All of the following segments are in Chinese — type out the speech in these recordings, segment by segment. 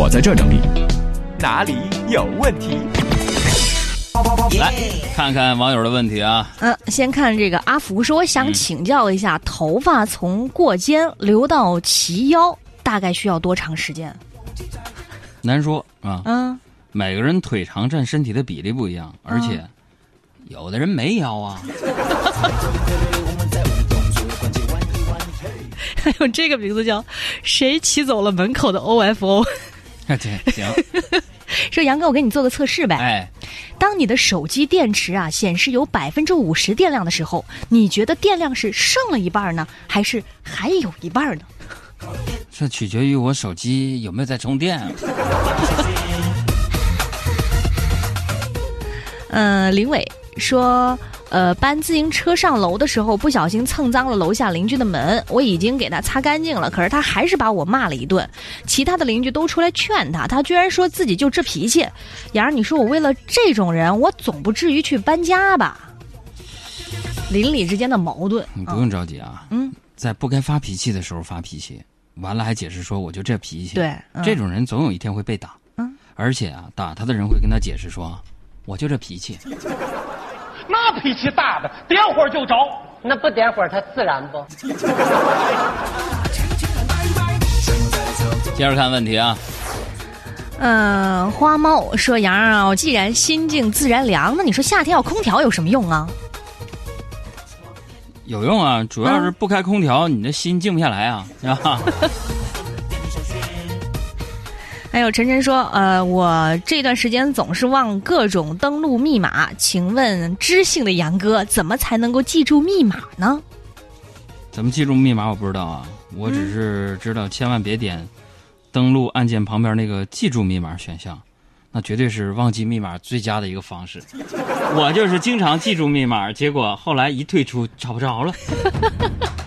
我在这整理。哪里有问题？来看看网友的问题啊。嗯，先看这个阿福说，我想请教一下，头发从过肩留到齐腰，大概需要多长时间？难说啊，嗯，每个人腿长占身体的比例不一样，而且有的人没腰啊。还有这个名字叫“谁骑走了门口的 OFO”。行行，说杨哥，我给你做个测试呗。哎，当你的手机电池啊显示有百分之五十电量的时候，你觉得电量是剩了一半呢，还是还有一半呢？这取决于我手机有没有在充电。嗯，林伟说，呃，搬自行车上楼的时候不小心蹭脏了楼下邻居的门，我已经给他擦干净了，可是他还是把我骂了一顿。其他的邻居都出来劝他，他居然说自己就这脾气。杨儿，你说我为了这种人，我总不至于去搬家吧？邻里之间的矛盾，你不用着急啊。嗯，在不该发脾气的时候发脾气，完了还解释说我就这脾气。对，嗯这种人总有一天会被打。嗯，而且啊，打他的人会跟他解释说，我就这脾气。那脾气大的，点火就着。那不点火，它自燃不？接着看问题啊，嗯，花猫说：“杨儿啊，既然心静自然凉，那你说夏天要空调有什么用啊？有用啊，主要是不开空调，你的心静不下来啊，是吧？还有晨晨说：“呃，我这段时间总是忘各种登录密码，请问知性的杨哥怎么才能够记住密码呢？怎么记住密码我不知道啊，我只是知道千万别点登录按键旁边那个记住密码选项，那绝对是忘记密码最佳的一个方式。我就是经常记住密码，结果后来一退出找不着了。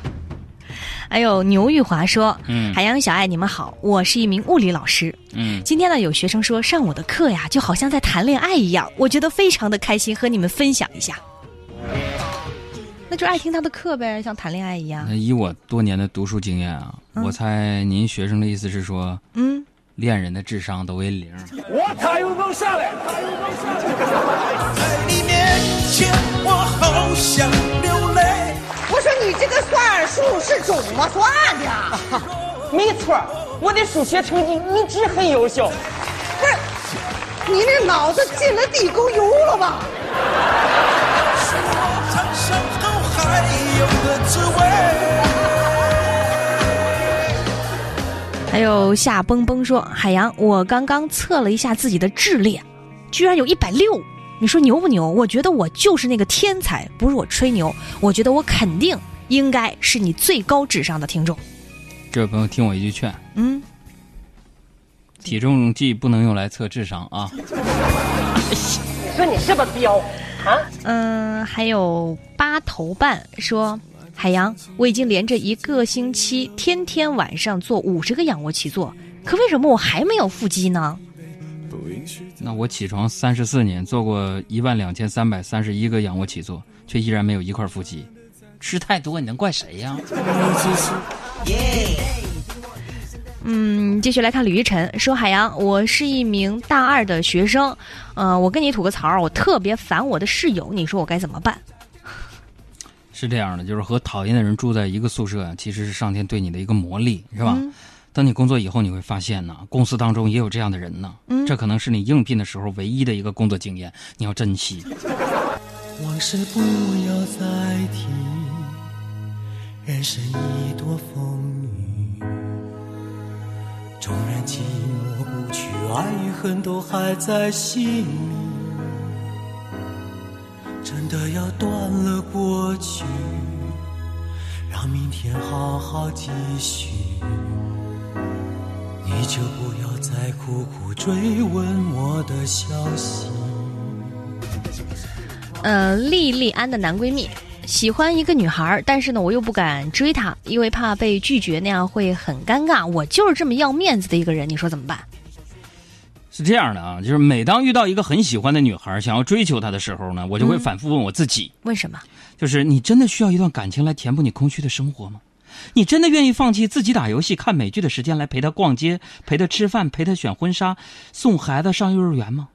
还有牛玉华说：“嗯海洋小爱，你们好，我是一名物理老师。嗯，今天呢，有学生说上我的课呀，就好像在谈恋爱一样，我觉得非常的开心，和你们分享一下。那就爱听他的课呗，像谈恋爱一样那。以我多年的读书经验啊，我猜您学生的意思是说，嗯，恋人的智商都为零。我他又能下来。在你面前，我好想流泪。我说你这个算术是怎么算的？没错，我的数学成绩一直很优秀。不是，你那脑子进了地沟油了吧？还有个滋味。还有夏蹦蹦说：“海洋，我刚刚测了一下自己的智力，居然有一百六。你说牛不牛？我觉得我就是那个天才，不是我吹牛，我觉得我肯定应该是你最高智商的听众。这位朋友听我一句劝，嗯，体重计不能用来测智商啊。你说你是不是彪啊？嗯，还有八头半说，海洋，我已经连着一个星期，天天晚上做五十个仰卧起坐，可为什么我还没有腹肌呢？那我起床三十四年，做过一万两千三百三十一个仰卧起坐，却依然没有一块腹肌。吃太多，你能怪谁呀？嗯，继续来看吕一晨说：“海洋，我是一名大二的学生，呃，我跟你吐个槽，我特别烦我的室友，你说我该怎么办？是这样的，就是和讨厌的人住在一个宿舍啊，其实是上天对你的一个磨砺，是吧？等你工作以后，你会发现呢，公司当中也有这样的人呢。嗯这可能是你应聘的时候唯一的一个工作经验，你要珍惜。往事不要再提，人生已多风雨。纵然寂寞不去，爱与恨都还在心里。真的要断了过去，让明天好好继续。你就不要再苦苦追问我的消息。呃，莉莉安的男闺蜜喜欢一个女孩，但是呢，我又不敢追她，因为怕被拒绝，那样会很尴尬。我就是这么要面子的一个人，你说怎么办？是这样的啊，就是每当遇到一个很喜欢的女孩，想要追求她的时候呢，我就会反复问我自己，为什么？就是你真的需要一段感情来填补你空虚的生活吗？你真的愿意放弃自己打游戏、看美剧的时间来陪他逛街、陪他吃饭、陪他选婚纱、送孩子上幼儿园吗？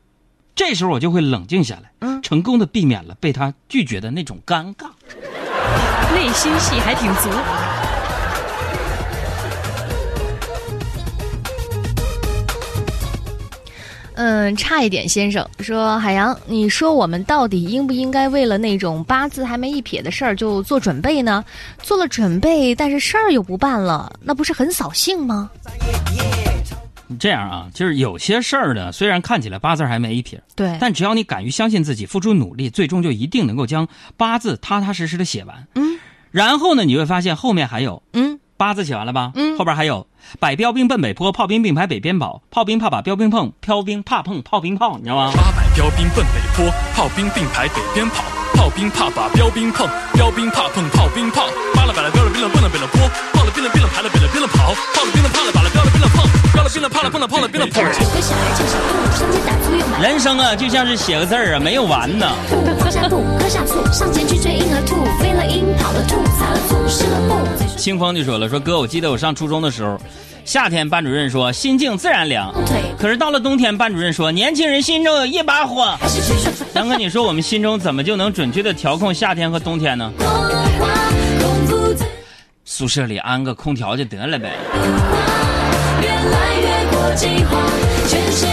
这时候我就会冷静下来，嗯成功的避免了被他拒绝的那种尴尬。内心戏还挺足。嗯，差一点先生说：“海洋，你说我们到底应不应该为了那种八字还没一撇的事儿就做准备呢？做了准备，但是事儿又不办了，那不是很扫兴吗？这样啊，就是有些事儿呢，虽然看起来八字还没一撇，对，但只要你敢于相信自己，付出努力，最终就一定能够将八字踏踏实实的写完。嗯，然后呢，你会发现后面还有嗯，八字写完了吧？嗯后边还有百标兵奔北坡，炮兵并排北边跑，炮兵怕把标兵碰，标兵怕碰炮兵炮，你知道吗？八百标兵奔北坡，炮兵并排北边跑，炮兵怕把标兵碰，标兵怕碰炮兵炮。扒了百了标了兵了奔了北了坡，炮了兵了兵了排了北了兵了跑，炮了兵了怕了把了标了兵了碰，标了兵了怕了碰了炮了兵了碰。个小孩叫小兔，上街打醋又买人生啊，就像是写个字儿啊，没有完呢。兔，放下布，喝下醋，上前去追婴儿兔，飞了鹰，跑了兔，撒了醋，湿了布。清风就说了，说哥，我记得我上初中的时候，夏天班主任说心静自然凉，可是到了冬天，班主任说年轻人心中有一把火。杨哥，你说我们心中怎么就能准确的调控夏天和冬天呢？宿舍里安个空调就得了呗。越来越国际化，全世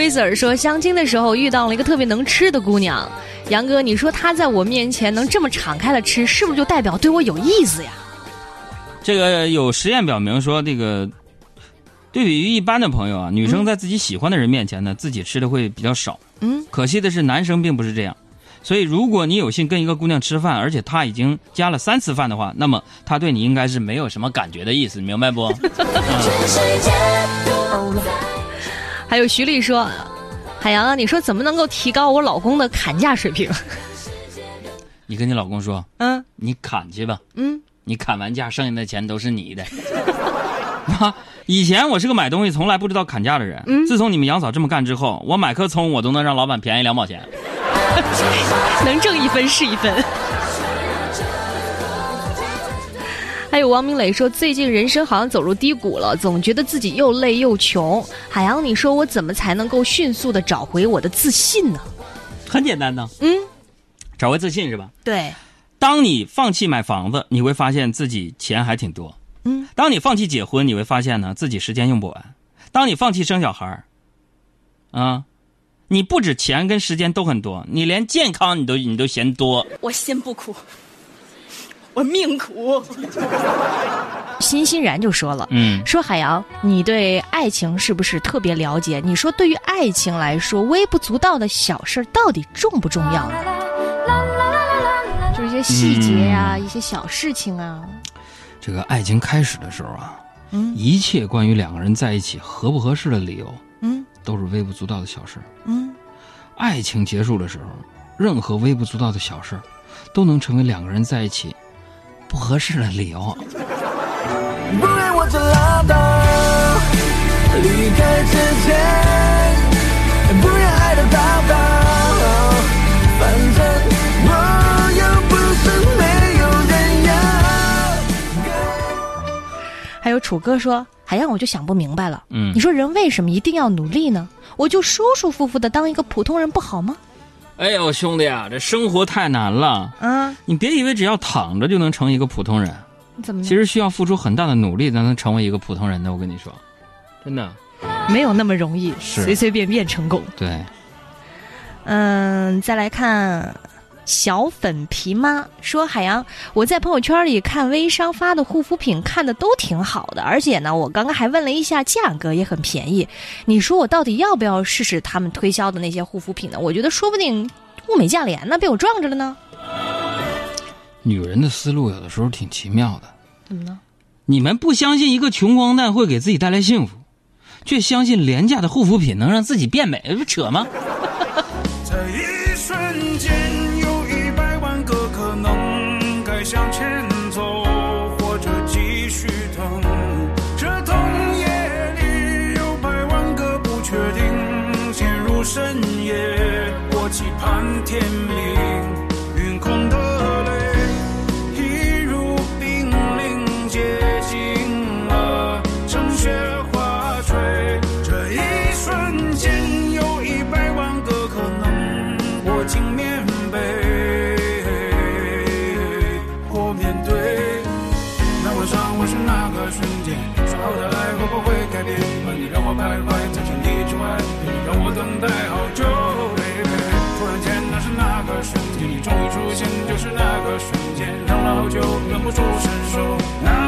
界。威子儿说，相亲的时候遇到了一个特别能吃的姑娘，杨哥，你说她在我面前能这么敞开了吃，是不是就代表对我有意思呀？这个有实验表明说，这个对比于一般的朋友啊，女生在自己喜欢的人面前呢，自己吃的会比较少。嗯，可惜的是，男生并不是这样。所以，如果你有幸跟一个姑娘吃饭，而且她已经加了三次饭的话，那么她对你应该是没有什么感觉的意思，你明白不？全世界都在。还有徐丽说，海洋啊，你说怎么能够提高我老公的砍价水平？你跟你老公说，嗯你砍去吧，嗯，你砍完价，剩下的钱都是你的。啊，以前我是个买东西从来不知道砍价的人，嗯自从你们杨嫂这么干之后，我买颗葱我都能让老板便宜两毛钱。能挣一分是一分。王明磊说，最近人生好像走入低谷了，总觉得自己又累又穷。海洋，你说我怎么才能够迅速的找回我的自信呢？很简单呢，嗯，找回自信是吧？对，当你放弃买房子，你会发现自己钱还挺多。嗯，当你放弃结婚，你会发现呢自己时间用不完。当你放弃生小孩儿，啊，你不止钱跟时间都很多，你连健康你都你都嫌多。我心不苦，我命苦。欣欣然就说了。嗯，说海洋，你对爱情是不是特别了解？你说对于爱情来说，微不足道的小事儿到底重不重要呢？就是一些细节呀、一些小事情啊。这个爱情开始的时候啊，嗯一切关于两个人在一起合不合适的理由，嗯都是微不足道的小事。嗯，爱情结束的时候，任何微不足道的小事儿，都能成为两个人在一起不合适的理由。不爱我就拉倒，离开之前，不要爱的。反正我又不是没有人要。还有楚哥说，海洋，我就想不明白了。嗯你说人为什么一定要努力呢？我就舒舒服服的当一个普通人不好吗？哎呦，兄弟啊，这生活太难了。嗯，你别以为只要躺着就能成一个普通人，怎么其实需要付出很大的努力才能成为一个普通人的。我跟你说，真的。没有那么容易，随随便便成功。对，嗯，再来看小粉皮妈说：“海洋，我在朋友圈里看微商发的护肤品，看的都挺好的，而且呢，我刚刚还问了一下价格，也很便宜。你说我到底要不要试试他们推销的那些护肤品呢？我觉得说不定物美价廉呢，被我撞着了呢。女人的思路有的时候挺奇妙的。怎么呢？你们不相信一个穷光蛋会给自己带来幸福，却相信廉价的护肤品能让自己变美，这不扯吗？这一瞬间，续不住伸